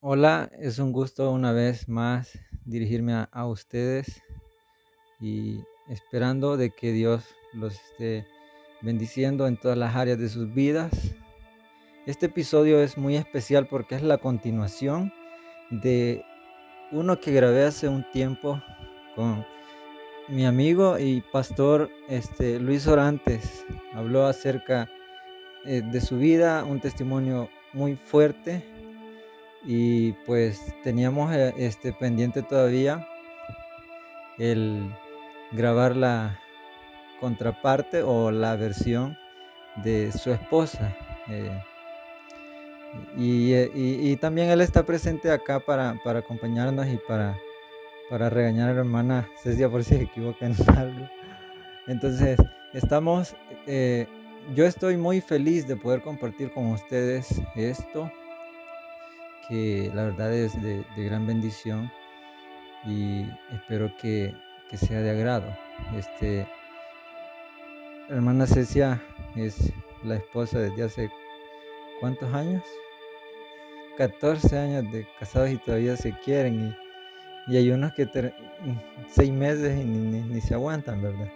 Hola, es un gusto una vez más dirigirme a, ustedes y esperando de que Dios los esté bendiciendo en todas las áreas de sus vidas. Este episodio es muy especial porque es la continuación de uno que grabé hace un tiempo con mi amigo y pastor este, Luis Orantes. Habló acerca eh, de su vida, un testimonio muy fuerte y pues teníamos eh, este pendiente todavía el grabar la contraparte o la versión de su esposa. eh, y, eh, y- y también él está presente acá para, para acompañarnos y para, para regañar a la hermana Cecia por si se equivoca algo. Entonces, estamos, yo estoy muy feliz de poder compartir con ustedes esto, que la verdad es de, gran bendición y espero que, sea de agrado. Este, hermana Cecia es la esposa desde hace cuántos años? 14 años de casados y todavía se quieren y, y hay unos que seis meses y ni- ni se aguantan, ¿verdad?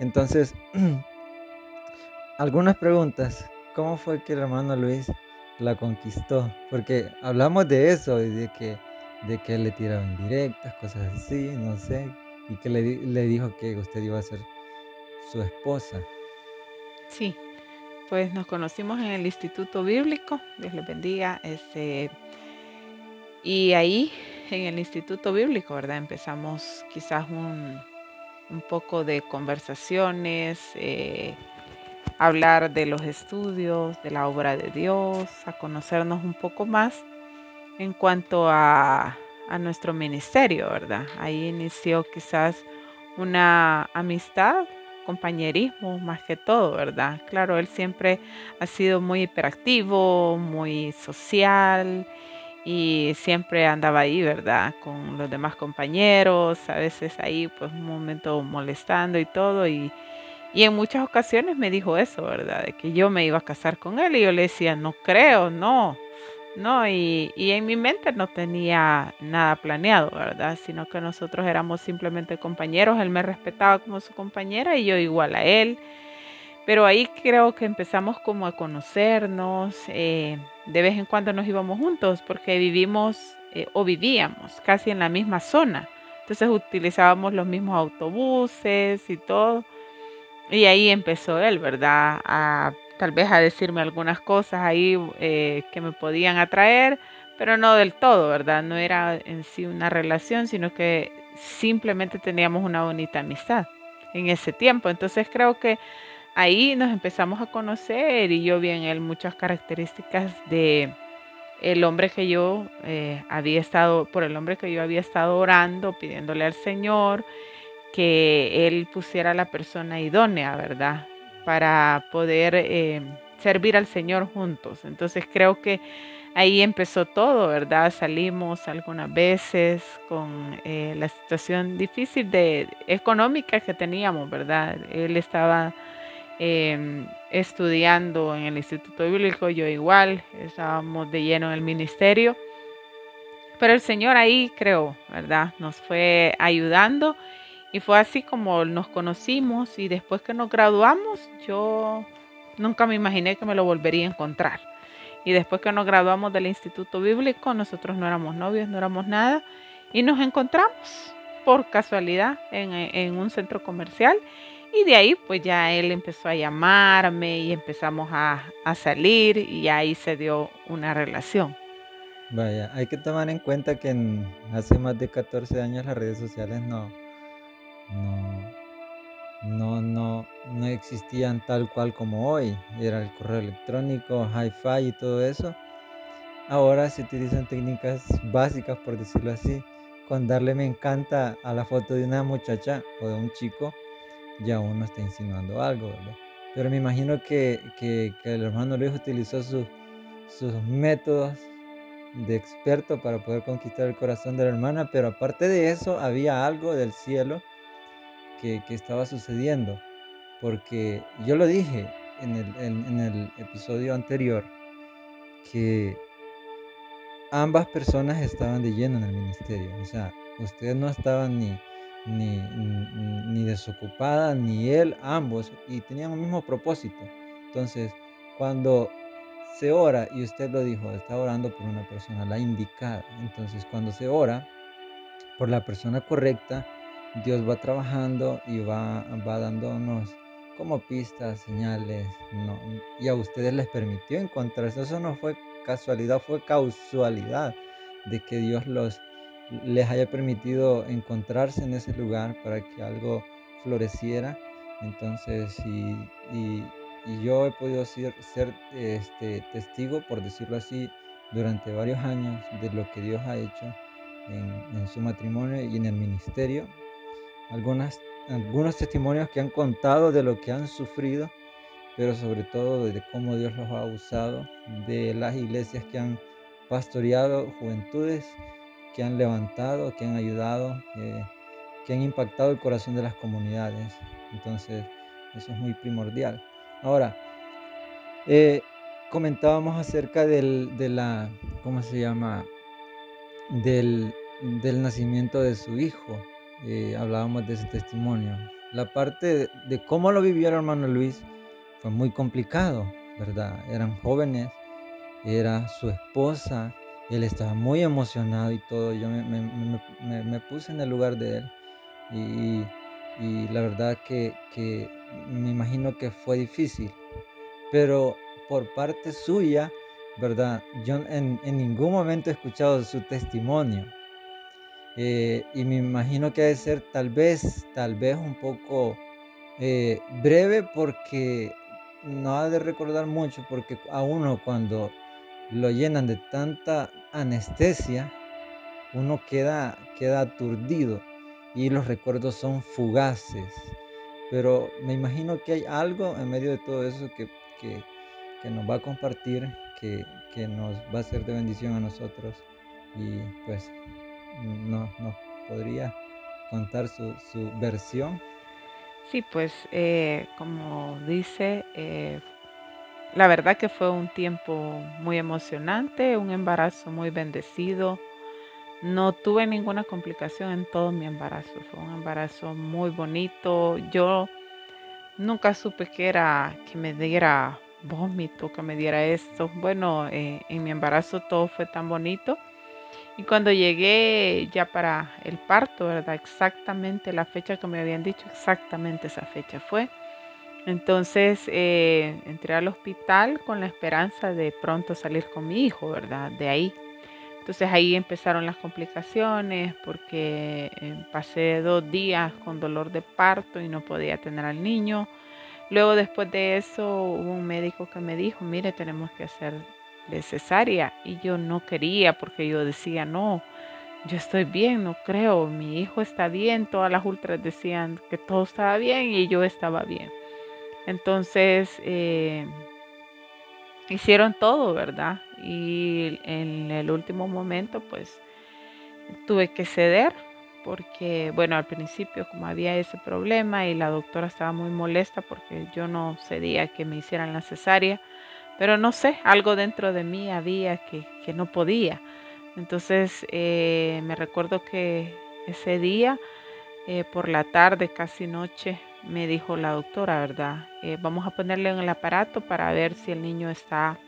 Entonces, algunas preguntas. ¿Cómo fue que el hermano Luis la conquistó? Porque hablamos de eso, de que, de que le tiraban directas, cosas así, no sé, y que le, le dijo que usted iba a ser su esposa. Sí, pues nos conocimos en el Instituto Bíblico, Dios les bendiga, este, y ahí en el Instituto Bíblico, ¿verdad? Empezamos quizás un, un poco de conversaciones, eh, hablar de los estudios, de la obra de Dios, a conocernos un poco más en cuanto a, a nuestro ministerio, ¿verdad? Ahí inició quizás una amistad, compañerismo más que todo, ¿verdad? Claro, él siempre ha sido muy hiperactivo, muy social y siempre andaba ahí, ¿verdad? Con los demás compañeros, a veces ahí pues un momento molestando y todo y, y en muchas ocasiones me dijo eso, ¿verdad? De que yo me iba a casar con él y yo le decía, no creo, no. No, y, y en mi mente no tenía nada planeado, ¿verdad? Sino que nosotros éramos simplemente compañeros, él me respetaba como su compañera y yo igual a él. Pero ahí creo que empezamos como a conocernos, eh, de vez en cuando nos íbamos juntos porque vivimos eh, o vivíamos casi en la misma zona. Entonces utilizábamos los mismos autobuses y todo. Y ahí empezó él, ¿verdad? A tal vez a decirme algunas cosas ahí eh, que me podían atraer, pero no del todo, ¿verdad? No era en sí una relación, sino que simplemente teníamos una bonita amistad en ese tiempo. Entonces creo que ahí nos empezamos a conocer y yo vi en él muchas características de el hombre que yo eh, había estado, por el hombre que yo había estado orando, pidiéndole al Señor que Él pusiera a la persona idónea, ¿verdad? Para poder eh, servir al Señor juntos. Entonces creo que ahí empezó todo, ¿verdad? Salimos algunas veces con eh, la situación difícil de, económica que teníamos, ¿verdad? Él estaba eh, estudiando en el Instituto Bíblico, yo igual, estábamos de lleno en el ministerio. Pero el Señor ahí creo, ¿verdad? Nos fue ayudando y fue así como nos conocimos y después que nos graduamos, yo nunca me imaginé que me lo volvería a encontrar. Y después que nos graduamos del Instituto Bíblico, nosotros no éramos novios, no éramos nada, y nos encontramos por casualidad en, un centro comercial. Y de ahí pues ya él empezó a llamarme y empezamos a, a salir y ahí se dio una relación. Vaya, hay que tomar en cuenta que hace más de 14 años las redes sociales no, no, no, no, no existían tal cual como hoy. Era el correo electrónico, hi-fi y todo eso. Ahora se utilizan técnicas básicas, por decirlo así. Con darle me encanta a la foto de una muchacha o de un chico, ya uno está insinuando algo, ¿verdad? Pero me imagino que, que- que el hermano Luis utilizó sus, sus métodos de experto para poder conquistar el corazón de la hermana, pero aparte de eso había algo del cielo que, estaba sucediendo, porque yo lo dije en el, en- el episodio anterior, que ambas personas estaban de lleno en el ministerio. O sea, ustedes no estaban ni, ni, ni desocupada, ni él, ambos, y tenían un mismo propósito. Entonces, cuando se ora, y usted lo dijo, está orando por una persona, la indicada. Entonces, cuando se ora por la persona correcta, Dios va trabajando y va, va dándonos como pistas, señales, no, y a ustedes les permitió encontrarse. Eso no fue casualidad, fue causalidad de que Dios los les haya permitido encontrarse en ese lugar para que algo floreciera. Entonces, y, yo he podido ser, este, testigo, por decirlo así, durante varios años de lo que Dios ha hecho en su matrimonio y en el ministerio. Algunas algunos testimonios que han contado de lo que han sufrido, pero sobre todo de cómo Dios los ha usado, de las iglesias que han pastoreado, juventudes que han levantado, que han ayudado, eh, que han impactado el corazón de las comunidades. Entonces, eso es muy primordial. Ahora, eh, comentábamos acerca del, de la, ¿cómo se llama? Del, del nacimiento de su hijo. Eh, hablábamos de ese testimonio. La parte de, cómo lo vivió el hermano Luis fue muy complicado, ¿verdad? Eran jóvenes, era su esposa, él estaba muy emocionado y todo. Yo me, puse en el lugar de él y, la verdad que, me imagino que fue difícil. Pero por parte suya, ¿verdad? Yo en ningún momento he escuchado su testimonio. Eh, y me imagino que debe ser tal vez, tal vez un poco eh, breve porque no ha de recordar mucho porque a uno cuando lo llenan de tanta anestesia, uno queda, queda aturdido y los recuerdos son fugaces. Pero me imagino que hay algo en medio de todo eso que, que, que nos va a compartir, que, que nos va a ser de bendición a nosotros. Y pues no, no podría contar su, su versión. Sí, pues eh, como dice, eh, la verdad que fue un tiempo muy emocionante, un embarazo muy bendecido. No tuve ninguna complicación en todo mi embarazo. Fue un embarazo muy bonito. Yo nunca supe que era que me diera vómito, que me diera esto. Bueno, eh, en mi embarazo todo fue tan bonito y cuando llegué ya para el parto, ¿verdad? Exactamente la fecha que me habían dicho, exactamente esa fecha fue. Entonces eh, entré al hospital con la esperanza de pronto salir con mi hijo, ¿verdad? De ahí. Entonces ahí empezaron las complicaciones porque eh, pasé dos días con dolor de parto y no podía tener al niño. Luego después de eso hubo un médico que me dijo, mire, tenemos que hacer necesaria y yo no quería porque yo decía, no, yo estoy bien, no creo, mi hijo está bien, todas las ultras decían que todo estaba bien y yo estaba bien. Entonces, eh, hicieron todo, ¿verdad? Y en el último momento, pues, tuve que ceder porque, bueno, al principio como había ese problema y la doctora estaba muy molesta porque yo no cedía que me hicieran la cesárea, pero no sé, algo dentro de mí había que, no podía. Entonces eh, me recuerdo que ese día, eh, por la tarde, casi noche, me dijo la doctora, ¿verdad? Eh, vamos a ponerle en el aparato para ver si el niño está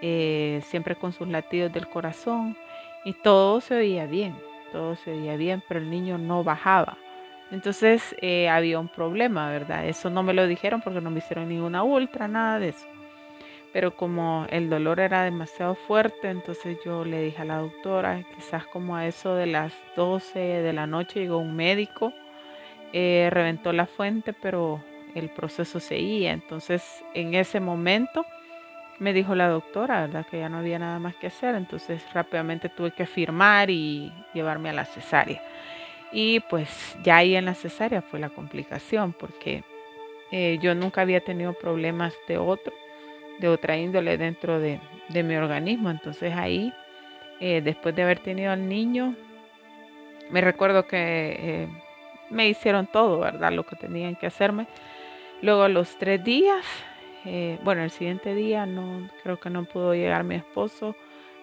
siempre con sus latidos del corazón. Y todo se oía bien, todo se oía bien, pero el niño no bajaba. Entonces había un problema, ¿verdad? Eso no me lo dijeron porque no me hicieron ninguna ultra, nada de eso pero como el dolor era demasiado fuerte, entonces yo le dije a la doctora, quizás como a eso de las 12 de la noche llegó un médico, eh, reventó la fuente, pero el proceso seguía. Entonces en ese momento me dijo la doctora, ¿verdad? Que ya no había nada más que hacer, entonces rápidamente tuve que firmar y llevarme a la cesárea. Y pues ya ahí en la cesárea fue la complicación, porque eh, yo nunca había tenido problemas de otro de otra índole dentro de, mi organismo. Entonces ahí, eh, después de haber tenido al niño, me recuerdo que eh, me hicieron todo, ¿verdad? Lo que tenían que hacerme. Luego los tres días, eh, bueno, el siguiente día no, creo que no pudo llegar mi esposo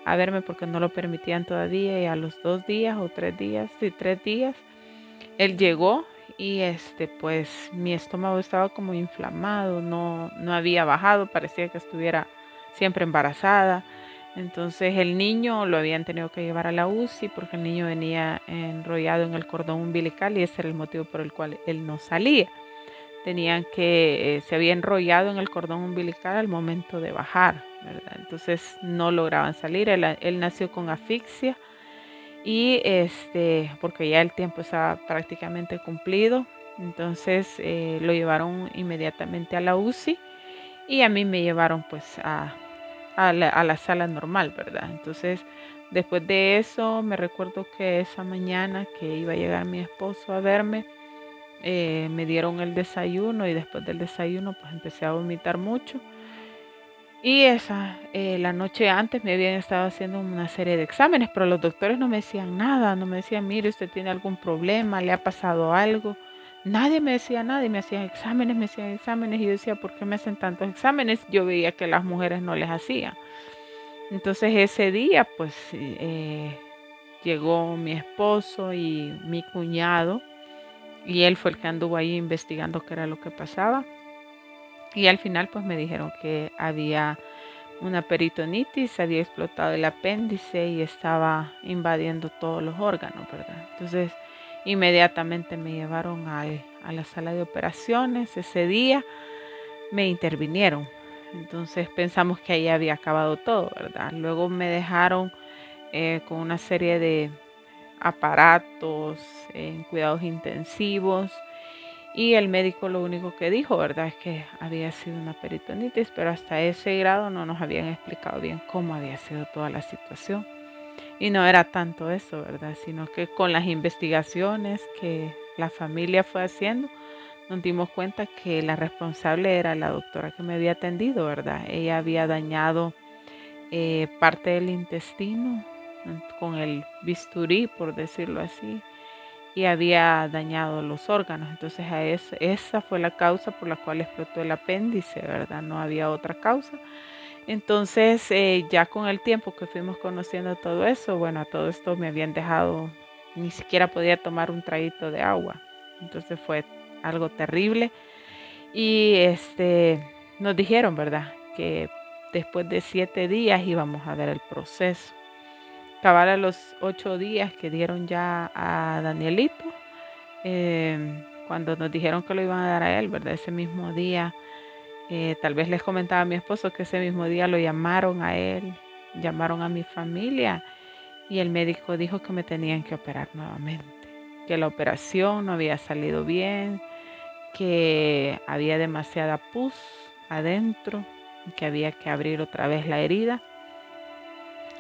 a verme porque no lo permitían todavía y a los dos días o tres días, sí, tres días, él llegó y este pues mi estómago estaba como inflamado, no, no había bajado, parecía que estuviera siempre embarazada. Entonces el niño lo habían tenido que llevar a la UCI porque el niño venía enrollado en el cordón umbilical y ese era el motivo por el cual él no salía. Tenían que, eh, se había enrollado en el cordón umbilical al momento de bajar, Entonces no lograban salir. Él, él, nació con asfixia y este, porque ya el tiempo estaba prácticamente cumplido. Entonces eh, lo llevaron inmediatamente a la UCI y a mí me llevaron pues a, a la, sala normal, ¿verdad? Entonces, después de eso, me recuerdo que esa mañana que iba a llegar mi esposo a verme, eh, me dieron el desayuno y después del desayuno pues empecé a vomitar mucho. Y esa, eh, la noche antes me habían estado haciendo una serie de exámenes, pero los doctores no me decían nada, no me decían, mire, usted tiene algún problema, le ha pasado algo. Nadie me decía nada y me hacían exámenes, me hacían exámenes y yo decía, ¿por qué me hacen tantos exámenes? Yo veía que las mujeres no les hacían. Entonces ese día pues eh, llegó mi esposo y mi cuñado y él fue el que anduvo ahí investigando qué era lo que pasaba. Y al final pues me dijeron que había una peritonitis, había explotado el apéndice y estaba invadiendo todos los órganos, ¿verdad? Entonces Inmediatamente me llevaron a la sala de operaciones. Ese día me intervinieron. Entonces pensamos que ahí había acabado todo, ¿verdad? Luego me dejaron eh, con una serie de aparatos en cuidados intensivos y el médico lo único que dijo, ¿verdad? Es que había sido una peritonitis, pero hasta ese grado no nos habían explicado bien cómo había sido toda la situación. Y no era tanto eso, ¿verdad? Sino que con las investigaciones que la familia fue haciendo, nos dimos cuenta que la responsable era la doctora que me había atendido, ¿verdad? Ella había dañado eh, parte del intestino con el bisturí, por decirlo así, y había dañado los órganos. Entonces a esa fue la causa por la cual explotó el apéndice, ¿verdad? No había otra causa. Entonces, eh, ya con el tiempo que fuimos conociendo todo eso, bueno, a todo esto me habían dejado, ni siquiera podía tomar un traguito de agua. Entonces fue algo terrible. Y este, nos dijeron, ¿verdad? Que después de siete días íbamos a ver el proceso. Cabal a los ocho días que dieron ya a Danielito, eh, cuando nos dijeron que lo iban a dar a él, ¿verdad? Ese mismo día eh, tal vez les comentaba a mi esposo que ese mismo día lo llamaron a él, llamaron a mi familia y el médico dijo que me tenían que operar nuevamente, que la operación no había salido bien, que había demasiada pus adentro, que había que abrir otra vez la herida.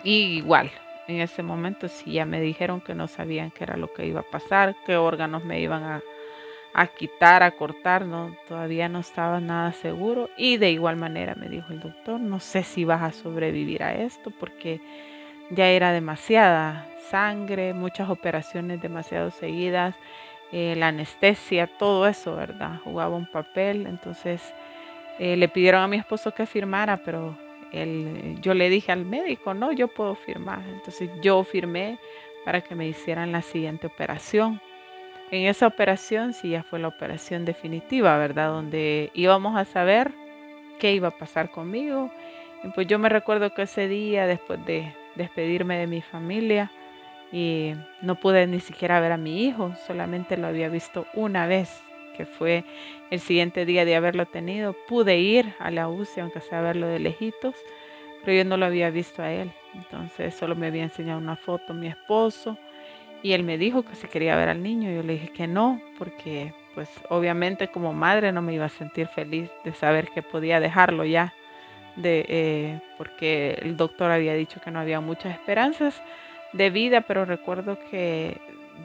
Y igual, en ese momento sí ya me dijeron que no sabían qué era lo que iba a pasar, qué órganos me iban a, a quitar, a cortar, no, todavía no estaba nada seguro. Y de igual manera me dijo el doctor, no sé si vas a sobrevivir a esto porque ya era demasiada sangre, muchas operaciones demasiado seguidas, eh, la anestesia, todo eso, ¿verdad? Jugaba un papel, entonces eh, le pidieron a mi esposo que firmara, pero él, yo le dije al médico, no, yo puedo firmar. Entonces yo firmé para que me hicieran la siguiente operación. En esa operación sí ya fue la operación definitiva, ¿verdad? Donde íbamos a saber qué iba a pasar conmigo. Y pues yo me recuerdo que ese día, después de despedirme de mi familia, y no pude ni siquiera ver a mi hijo, solamente lo había visto una vez, que fue el siguiente día de haberlo tenido. Pude ir a la UCI, aunque sea verlo de lejitos, pero yo no lo había visto a él. Entonces solo me había enseñado una foto mi esposo y él me dijo que si quería ver al niño. Yo le dije que no, porque pues obviamente como madre no me iba a sentir feliz de saber que podía dejarlo ya, de, eh, porque el doctor había dicho que no había muchas esperanzas de vida, pero recuerdo que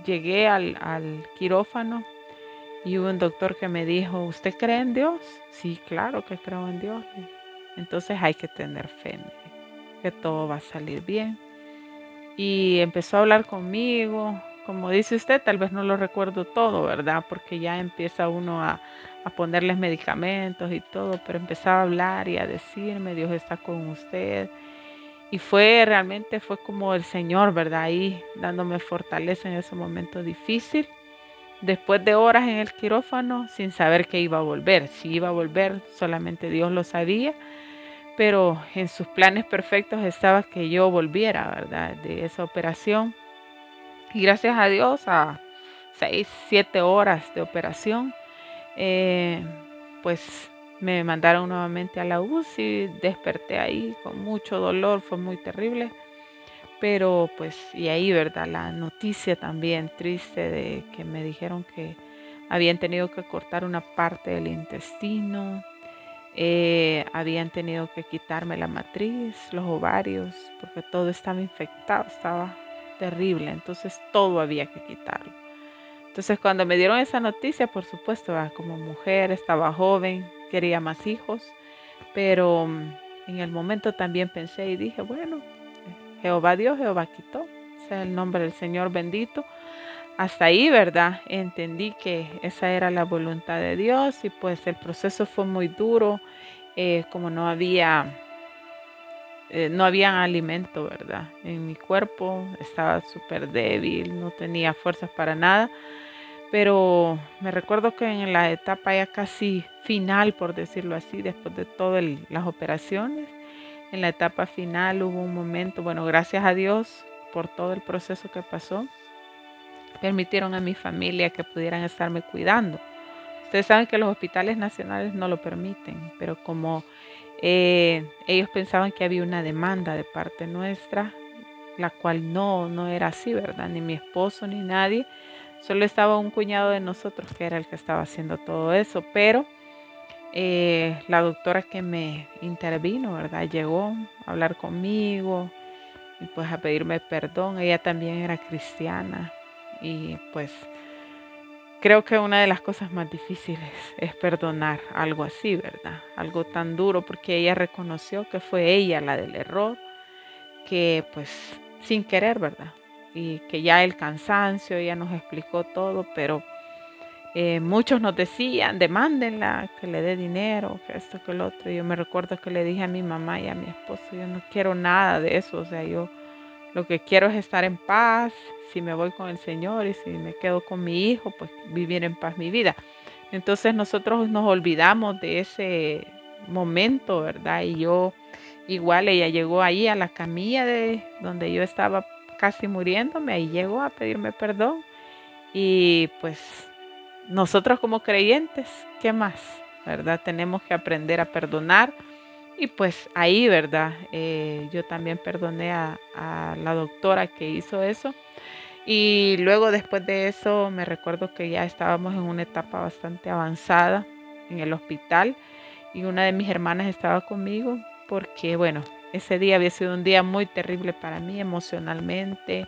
llegué al, al quirófano y hubo un doctor que me dijo, ¿usted cree en Dios? Sí, claro que creo en Dios. Entonces hay que tener fe, que todo va a salir bien y empezó a hablar conmigo. Como dice usted, tal vez no lo recuerdo todo, ¿verdad? Porque ya empieza uno a, a ponerles medicamentos y todo, pero empezaba a hablar y a decirme, Dios está con usted. y fue realmente, fue como el Señor, ¿verdad? Ahí dándome fortaleza en ese momento difícil. Después de horas en el quirófano, sin saber que iba a volver. Si iba a volver, solamente Dios lo sabía. Pero en sus planes perfectos estaba que yo volviera, ¿verdad? De esa operación. Y gracias a Dios, a seis, siete horas de operación, eh, pues me mandaron nuevamente a la UCI, desperté ahí con mucho dolor, fue muy terrible. Pero pues, y ahí, ¿verdad? La noticia también triste de que me dijeron que habían tenido que cortar una parte del intestino, eh, habían tenido que quitarme la matriz, los ovarios, porque todo estaba infectado, estaba terrible, entonces todo había que quitarlo. Entonces cuando me dieron esa noticia, por supuesto, como mujer, estaba joven, quería más hijos, pero mm, en el momento también pensé y dije, bueno, Jehová Dios, Jehová quitó, sea el nombre del Señor bendito. Hasta ahí, ¿verdad? Entendí que esa era la voluntad de Dios y pues el proceso fue muy duro, eh, como no había, eh, no había alimento, ¿verdad? En mi cuerpo estaba súper débil, no tenía fuerzas para nada pero me recuerdo que en la etapa ya casi final, por decirlo así, después de todas las operaciones, en la etapa final hubo un momento, bueno, gracias a Dios por todo el proceso que pasó, permitieron a mi familia que pudieran estarme cuidando. Ustedes saben que los hospitales nacionales no lo permiten, pero como eh, ellos pensaban que había una demanda de parte nuestra, la cual no, no era así, ¿verdad? Ni mi esposo ni nadie Solo estaba un cuñado de nosotros que era el que estaba haciendo todo eso, pero eh, la doctora que me intervino, ¿verdad? Llegó a hablar conmigo y pues a pedirme perdón. Ella también era cristiana y pues creo que una de las cosas más difíciles es perdonar algo así, ¿verdad? Algo tan duro porque ella reconoció que fue ella la del error, que pues sin querer, ¿verdad? y que ya el cansancio, ya nos explicó todo, pero eh, muchos nos decían, demándenla, que le dé dinero, que esto, que lo otro. Yo me recuerdo que le dije a mi mamá y a mi esposo, yo no quiero nada de eso, o sea, yo lo que quiero es estar en paz, si me voy con el Señor y si me quedo con mi hijo, pues vivir en paz mi vida. Entonces nosotros nos olvidamos de ese momento, ¿verdad? Y yo, igual ella llegó ahí a la camilla de donde yo estaba casi muriéndome y llegó a pedirme perdón. Y pues nosotros como creyentes, ¿qué más? ¿Verdad? Tenemos que aprender a perdonar. Y pues ahí, ¿verdad? Eh, yo también perdoné a, a la doctora que hizo eso. Y luego después de eso me recuerdo que ya estábamos en una etapa bastante avanzada en el hospital y una de mis hermanas estaba conmigo porque, bueno, ese día había sido un día muy terrible para mí emocionalmente.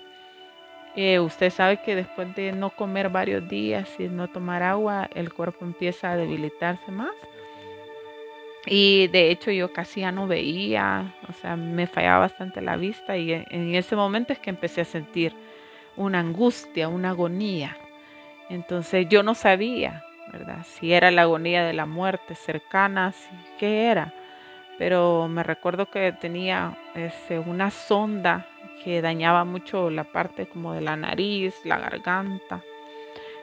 Eh, usted sabe que después de no comer varios días y no tomar agua, el cuerpo empieza a debilitarse más. Y de hecho yo casi ya no veía, o sea, me fallaba bastante la vista y en ese momento es que empecé a sentir una angustia, una agonía. Entonces yo no sabía, ¿verdad? Si era la agonía de la muerte cercana, qué era pero me recuerdo que tenía este, una sonda que dañaba mucho la parte como de la nariz, la garganta.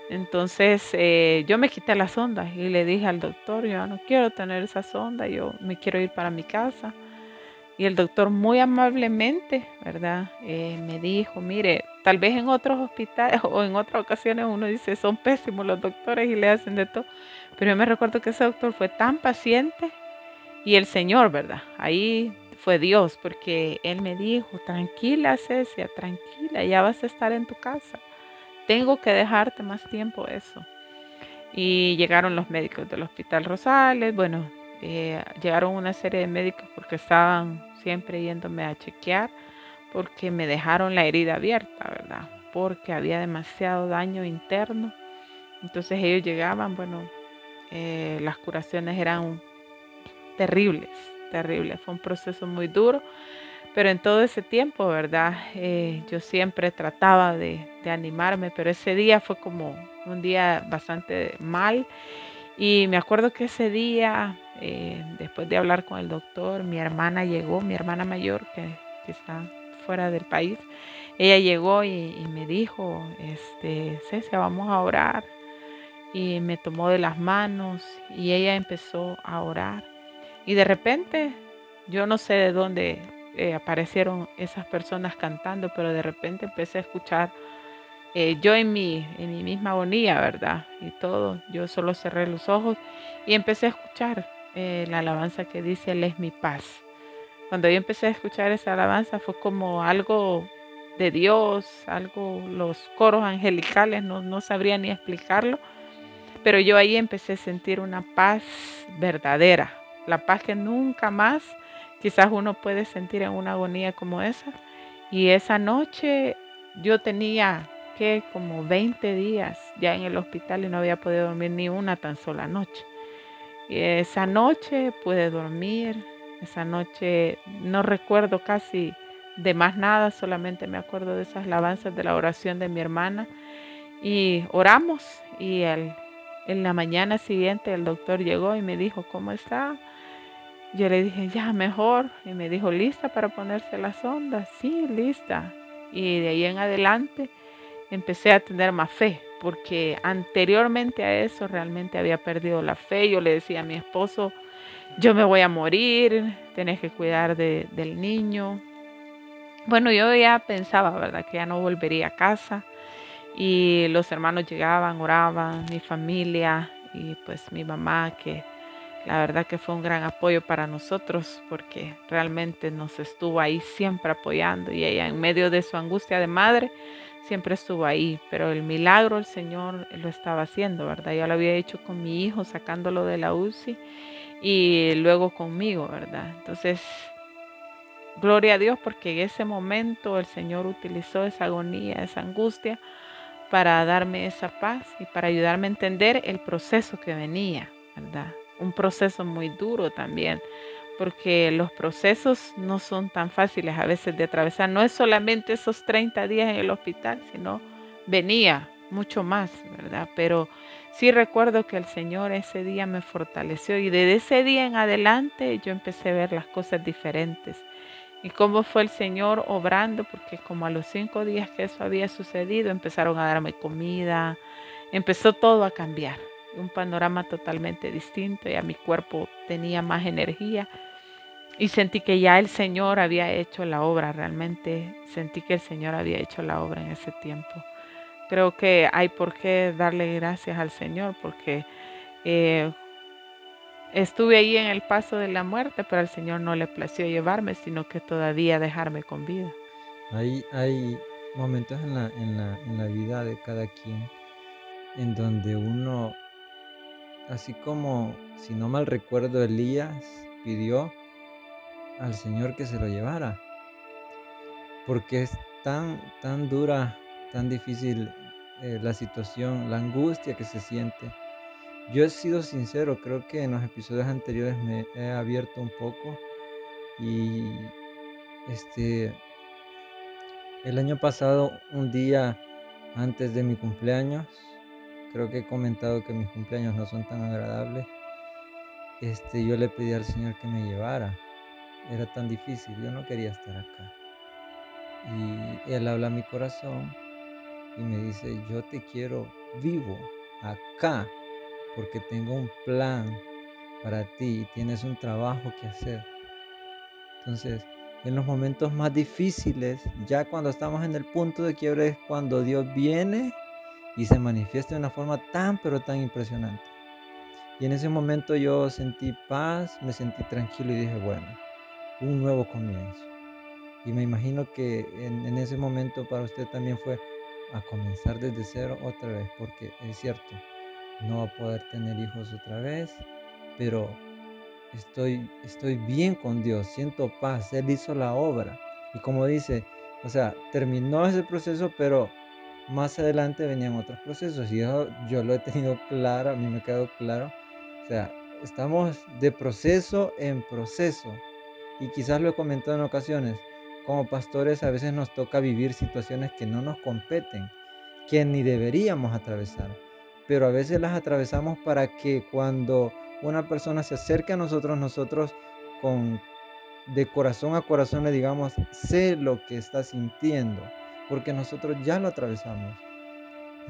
Entonces eh, yo me quité la sonda y le dije al doctor, yo no quiero tener esa sonda, yo me quiero ir para mi casa. Y el doctor muy amablemente, ¿verdad? Eh, me dijo, mire, tal vez en otros hospitales o en otras ocasiones uno dice, son pésimos los doctores y le hacen de todo. Pero yo me recuerdo que ese doctor fue tan paciente y el Señor, ¿verdad? Ahí fue Dios, porque Él me dijo, tranquila Cecia, tranquila, ya vas a estar en tu casa. Tengo que dejarte más tiempo eso. Y llegaron los médicos del Hospital Rosales, bueno, eh, llegaron una serie de médicos porque estaban siempre yéndome a chequear, porque me dejaron la herida abierta, ¿verdad? Porque había demasiado daño interno. Entonces ellos llegaban, bueno, eh, las curaciones eran terribles, terribles. Fue un proceso muy duro, pero en todo ese tiempo, ¿verdad? Eh, yo siempre trataba de, animarme, pero ese día fue como un día bastante mal. Y me acuerdo que ese día, eh, después de hablar con el doctor, mi hermana llegó, mi hermana mayor, que que está fuera del país. Ella llegó y, me dijo, este, Cecia, vamos a orar. Y me tomó de las manos y ella empezó a orar. Y de repente, yo no sé de dónde eh, aparecieron esas personas cantando, pero de repente empecé a escuchar eh, yo en mi, en mi misma agonía, ¿verdad? Y todo, yo solo cerré los ojos y empecé a escuchar eh, la alabanza que dice, Él es mi paz. Cuando yo empecé a escuchar esa alabanza fue como algo de Dios, algo, los coros angelicales, no, no sabría ni explicarlo, pero yo ahí empecé a sentir una paz verdadera, la paz que nunca más quizás uno puede sentir en una agonía como esa. Y esa noche yo tenía que como 20 días ya en el hospital y no había podido dormir ni una tan sola noche. Y esa noche pude dormir, esa noche no recuerdo casi de más nada, solamente me acuerdo de esas alabanzas de la oración de mi hermana y oramos y el, en la mañana siguiente el doctor llegó y me dijo, ¿cómo está? Yo le dije, ya mejor. Y me dijo, ¿lista para ponerse las ondas? Sí, lista. Y de ahí en adelante empecé a tener más fe, porque anteriormente a eso realmente había perdido la fe. Yo le decía a mi esposo, yo me voy a morir, tenés que cuidar del niño. Bueno, yo ya pensaba, ¿verdad? Que ya no volvería a casa. Y los hermanos llegaban, oraban, mi familia y pues mi mamá, que la verdad que fue un gran apoyo para nosotros porque realmente nos estuvo ahí siempre apoyando y ella en medio de su angustia de madre siempre estuvo ahí, pero el milagro el Señor lo estaba haciendo, ¿verdad? Ya lo había hecho con mi hijo sacándolo de la UCI y luego conmigo, ¿verdad? Entonces, gloria a Dios porque en ese momento el Señor utilizó esa agonía, esa angustia para darme esa paz y para ayudarme a entender el proceso que venía, ¿verdad? Un proceso muy duro también, porque los procesos no son tan fáciles a veces de atravesar. No es solamente esos 30 días en el hospital, sino venía mucho más, ¿verdad? Pero sí recuerdo que el Señor ese día me fortaleció y desde ese día en adelante yo empecé a ver las cosas diferentes. Y cómo fue el Señor obrando, porque como a los cinco días que eso había sucedido, empezaron a darme comida, empezó todo a cambiar un panorama totalmente distinto, ya mi cuerpo tenía más energía y sentí que ya el Señor había hecho la obra, realmente sentí que el Señor había hecho la obra en ese tiempo. Creo que hay por qué darle gracias al Señor porque eh, estuve ahí en el paso de la muerte, pero al Señor no le plació llevarme, sino que todavía dejarme con vida. Hay, hay momentos en la, en, la, en la vida de cada quien en donde uno Así como, si no mal recuerdo, Elías pidió al Señor que se lo llevara. Porque es tan, tan dura, tan difícil eh, la situación, la angustia que se siente. Yo he sido sincero, creo que en los episodios anteriores me he abierto un poco y este el año pasado, un día antes de mi cumpleaños, creo que he comentado que mis cumpleaños no son tan agradables. Este, yo le pedí al Señor que me llevara. Era tan difícil, yo no quería estar acá. Y Él habla a mi corazón y me dice, yo te quiero vivo acá porque tengo un plan para ti y tienes un trabajo que hacer. Entonces, en los momentos más difíciles, ya cuando estamos en el punto de quiebre, es cuando Dios viene y se manifiesta de una forma tan pero tan impresionante. Y en ese momento yo sentí paz, me sentí tranquilo y dije, bueno, un nuevo comienzo. Y me imagino que en, en ese momento para usted también fue a comenzar desde cero otra vez, porque es cierto, no va a poder tener hijos otra vez, pero estoy, estoy bien con Dios, siento paz, Él hizo la obra. Y como dice, o sea, terminó ese proceso, pero más adelante venían otros procesos y yo, yo lo he tenido claro, a mí me quedado claro. O sea, estamos de proceso en proceso y quizás lo he comentado en ocasiones. Como pastores a veces nos toca vivir situaciones que no nos competen, que ni deberíamos atravesar, pero a veces las atravesamos para que cuando una persona se acerque a nosotros, nosotros con de corazón a corazón le digamos, sé lo que está sintiendo, porque nosotros ya lo atravesamos.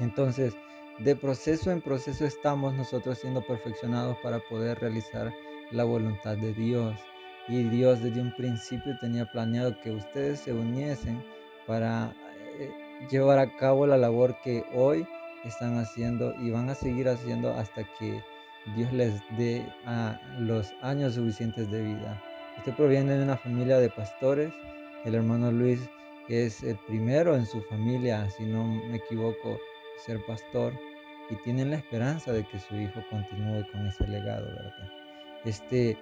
Entonces, de proceso en proceso estamos nosotros siendo perfeccionados para poder realizar la voluntad de Dios. Y Dios desde un principio tenía planeado que ustedes se uniesen para eh, llevar a cabo la labor que hoy están haciendo y van a seguir haciendo hasta que Dios les dé a los años suficientes de vida. Usted proviene de una familia de pastores. El hermano Luis es el primero en su familia, si no me equivoco, ser pastor. Y tienen la esperanza de que su hijo continúe con ese legado, ¿verdad? Este,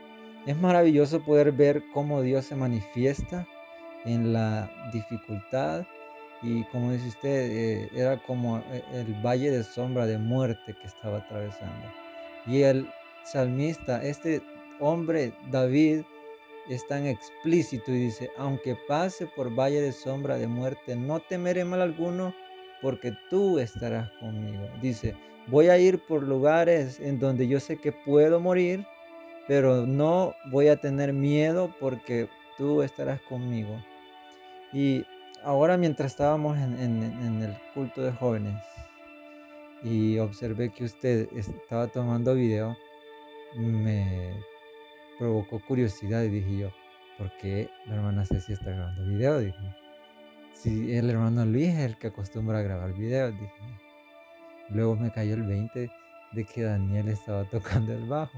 es maravilloso poder ver cómo Dios se manifiesta en la dificultad y como dice usted, eh, era como eh, el valle de sombra de muerte que estaba atravesando. Y el salmista, este hombre David, es tan explícito y dice, aunque pase por valle de sombra de muerte, no temeré mal alguno, porque tú estarás conmigo. Dice, voy a ir por lugares en donde yo sé que puedo morir, pero no voy a tener miedo porque tú estarás conmigo. Y ahora mientras estábamos en, el culto de jóvenes y observé que usted estaba tomando video, me provocó curiosidad y dije yo, ¿por qué la hermana Ceci está grabando video? Dije, si el hermano Luis es el que acostumbra a grabar videos, dije. Luego me cayó el 20 de que Daniel estaba tocando el bajo.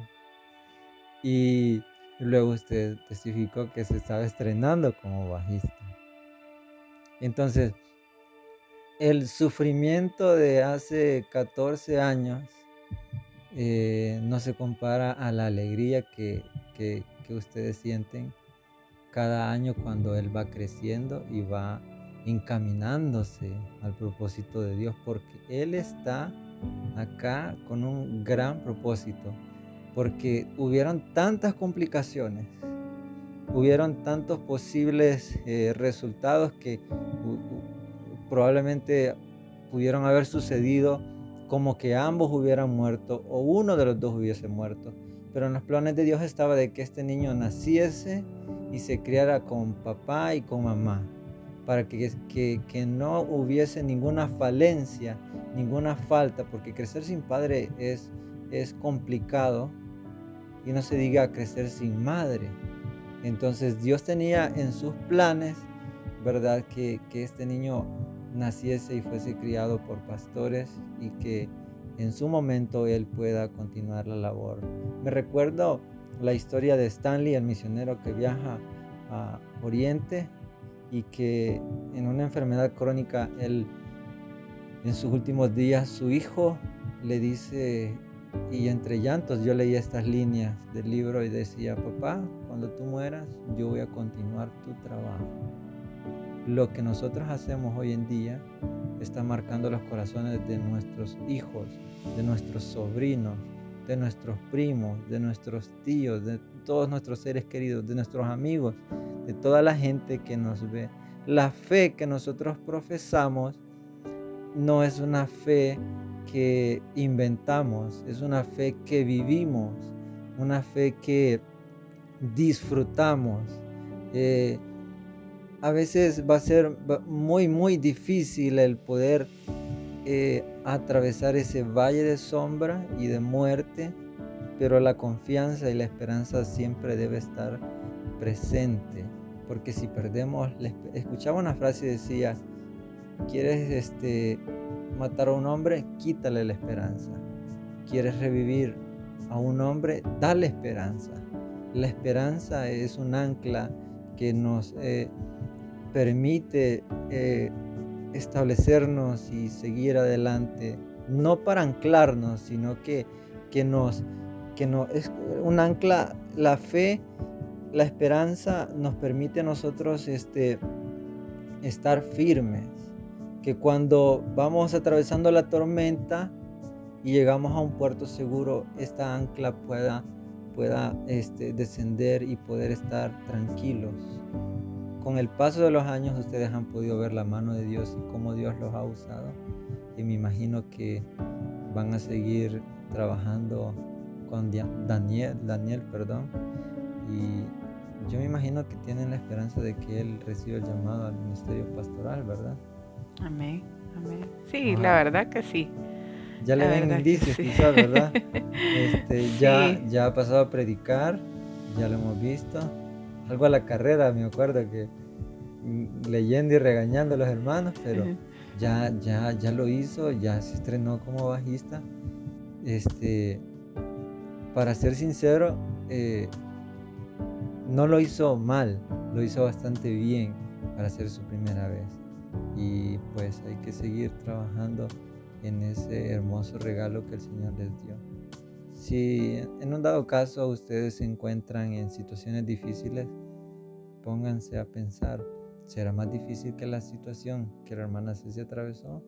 Y luego usted testificó que se estaba estrenando como bajista. Entonces, el sufrimiento de hace 14 años eh, no se compara a la alegría que, que, ustedes sienten cada año cuando Él va creciendo y va encaminándose al propósito de Dios, porque Él está acá con un gran propósito, porque hubieron tantas complicaciones, hubieron tantos posibles eh, resultados que probablemente pudieron haber sucedido como que ambos hubieran muerto o uno de los dos hubiese muerto. Pero en los planes de Dios estaba de que este niño naciese y se criara con papá y con mamá, para que, que, que no hubiese ninguna falencia, ninguna falta, porque crecer sin padre es, es complicado y no se diga crecer sin madre. Entonces Dios tenía en sus planes, ¿verdad? Que, que este niño naciese y fuese criado por pastores y que en su momento él pueda continuar la labor. Me recuerdo la historia de Stanley, el misionero que viaja a Oriente y que en una enfermedad crónica él en sus últimos días su hijo le dice y entre llantos yo leía estas líneas del libro y decía, papá, cuando tú mueras yo voy a continuar tu trabajo lo que nosotros hacemos hoy en día está marcando los corazones de nuestros hijos, de nuestros sobrinos, de nuestros primos, de nuestros tíos, de todos nuestros seres queridos, de nuestros amigos, de toda la gente que nos ve. La fe que nosotros profesamos no es una fe que inventamos, es una fe que vivimos, una fe que disfrutamos. Eh, a veces va a ser muy, muy difícil el poder eh, atravesar ese valle de sombra y de muerte, pero la confianza y la esperanza siempre debe estar presente, porque si perdemos, escuchaba una frase y decía, ¿quieres este, matar a un hombre? Quítale la esperanza. ¿Quieres revivir a un hombre? Dale esperanza. La esperanza es un ancla que nos... Eh, permite eh, establecernos y seguir adelante, no para anclarnos, sino que, que nos, que no es un ancla, la fe, la esperanza nos permite a nosotros este, estar firmes, que cuando vamos atravesando la tormenta y llegamos a un puerto seguro, esta ancla pueda, pueda este, descender y poder estar tranquilos con el paso de los años ustedes han podido ver la mano de Dios y cómo Dios los ha usado. Y me imagino que van a seguir trabajando con Daniel, Daniel perdón, y yo me imagino que tienen la esperanza de que él reciba el llamado al ministerio pastoral, ¿verdad? Amén, amén. Sí, la verdad que sí. Ya le ven indicios, quizás, ¿verdad? Este, ya, ya ha pasado a predicar, ya lo hemos visto. Algo a la carrera, me acuerdo que mm, leyendo y regañando a los hermanos, pero ya, ya, ya lo hizo, ya se estrenó como bajista. Este, para ser sincero, eh, no lo hizo mal, lo hizo bastante bien para ser su primera vez. Y pues hay que seguir trabajando en ese hermoso regalo que el Señor les dio. Si en un dado caso ustedes se encuentran en situaciones difíciles, pónganse a pensar, ¿será más difícil que la situación que la hermana Ceci atravesó?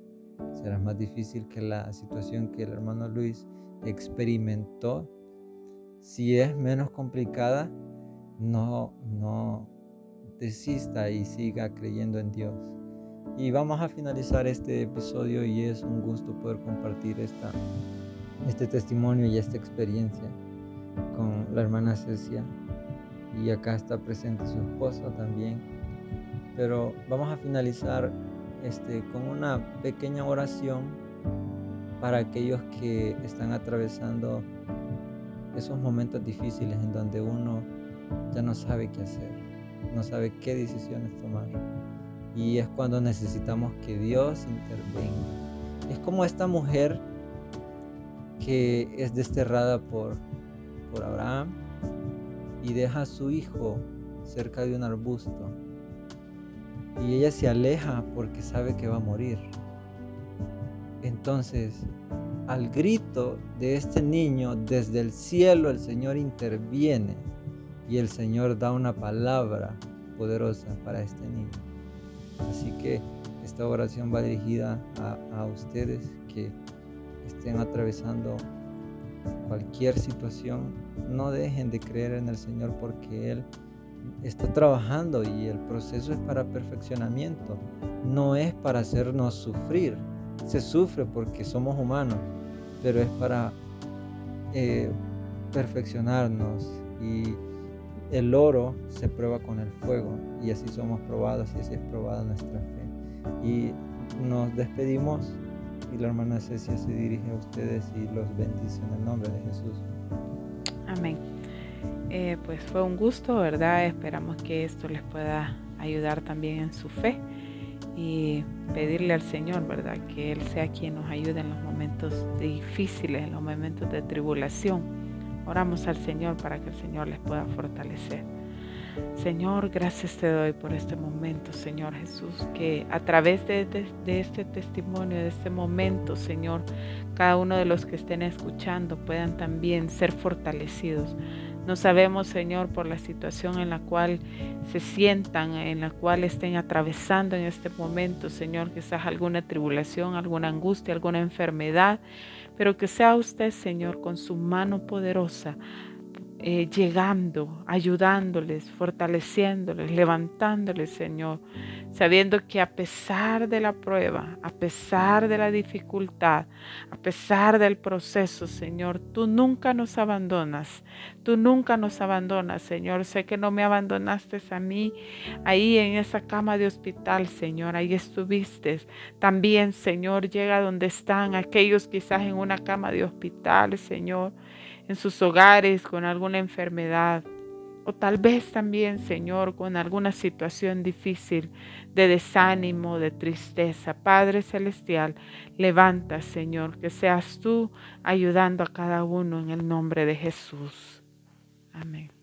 ¿Será más difícil que la situación que el hermano Luis experimentó? Si es menos complicada, no, no desista y siga creyendo en Dios. Y vamos a finalizar este episodio y es un gusto poder compartir esta, este testimonio y esta experiencia con la hermana Cecia. Y acá está presente su esposo también. Pero vamos a finalizar este, con una pequeña oración para aquellos que están atravesando esos momentos difíciles en donde uno ya no sabe qué hacer, no sabe qué decisiones tomar. Y es cuando necesitamos que Dios intervenga. Es como esta mujer que es desterrada por, por Abraham y deja a su hijo cerca de un arbusto. Y ella se aleja porque sabe que va a morir. Entonces, al grito de este niño, desde el cielo el Señor interviene y el Señor da una palabra poderosa para este niño. Así que esta oración va dirigida a, ustedes que estén atravesando cualquier situación. No dejen de creer en el Señor porque Él está trabajando y el proceso es para perfeccionamiento. No es para hacernos sufrir. Se sufre porque somos humanos, pero es para eh, perfeccionarnos y el oro se prueba con el fuego y así somos probados y así es probada nuestra fe. Y nos despedimos la hermana Cecia se dirige a ustedes y los bendice en el nombre de Jesús. Amén. Eh, pues fue un gusto, ¿verdad? Esperamos que esto les pueda ayudar también en su fe y pedirle al Señor, ¿verdad? Que Él sea quien nos ayude en los momentos difíciles, en los momentos de tribulación Oramos al Señor para que el Señor les pueda fortalecer. Señor, gracias te doy por este momento, Señor Jesús, que a través de, este testimonio, de este momento, Señor, cada uno de los que estén escuchando puedan también ser fortalecidos. No sabemos, Señor, por la situación en la cual se sientan, en la cual estén atravesando en este momento, Señor, quizás alguna tribulación, alguna angustia, alguna enfermedad pero que sea usted, Señor, con su mano poderosa, eh, llegando, ayudándoles, fortaleciéndoles, levantándoles, Señor, sabiendo que a pesar de la prueba, a pesar de la dificultad, a pesar del proceso, Señor, tú nunca nos abandonas, tú nunca nos abandonas, Señor. Sé que no me abandonaste a mí ahí en esa cama de hospital, Señor, ahí estuviste. También, Señor, llega donde están aquellos quizás en una cama de hospital, Señor en sus hogares con alguna enfermedad o tal vez también, Señor, con alguna situación difícil de desánimo, de tristeza. Padre Celestial, levanta, Señor, que seas tú ayudando a cada uno en el nombre de Jesús. Amén.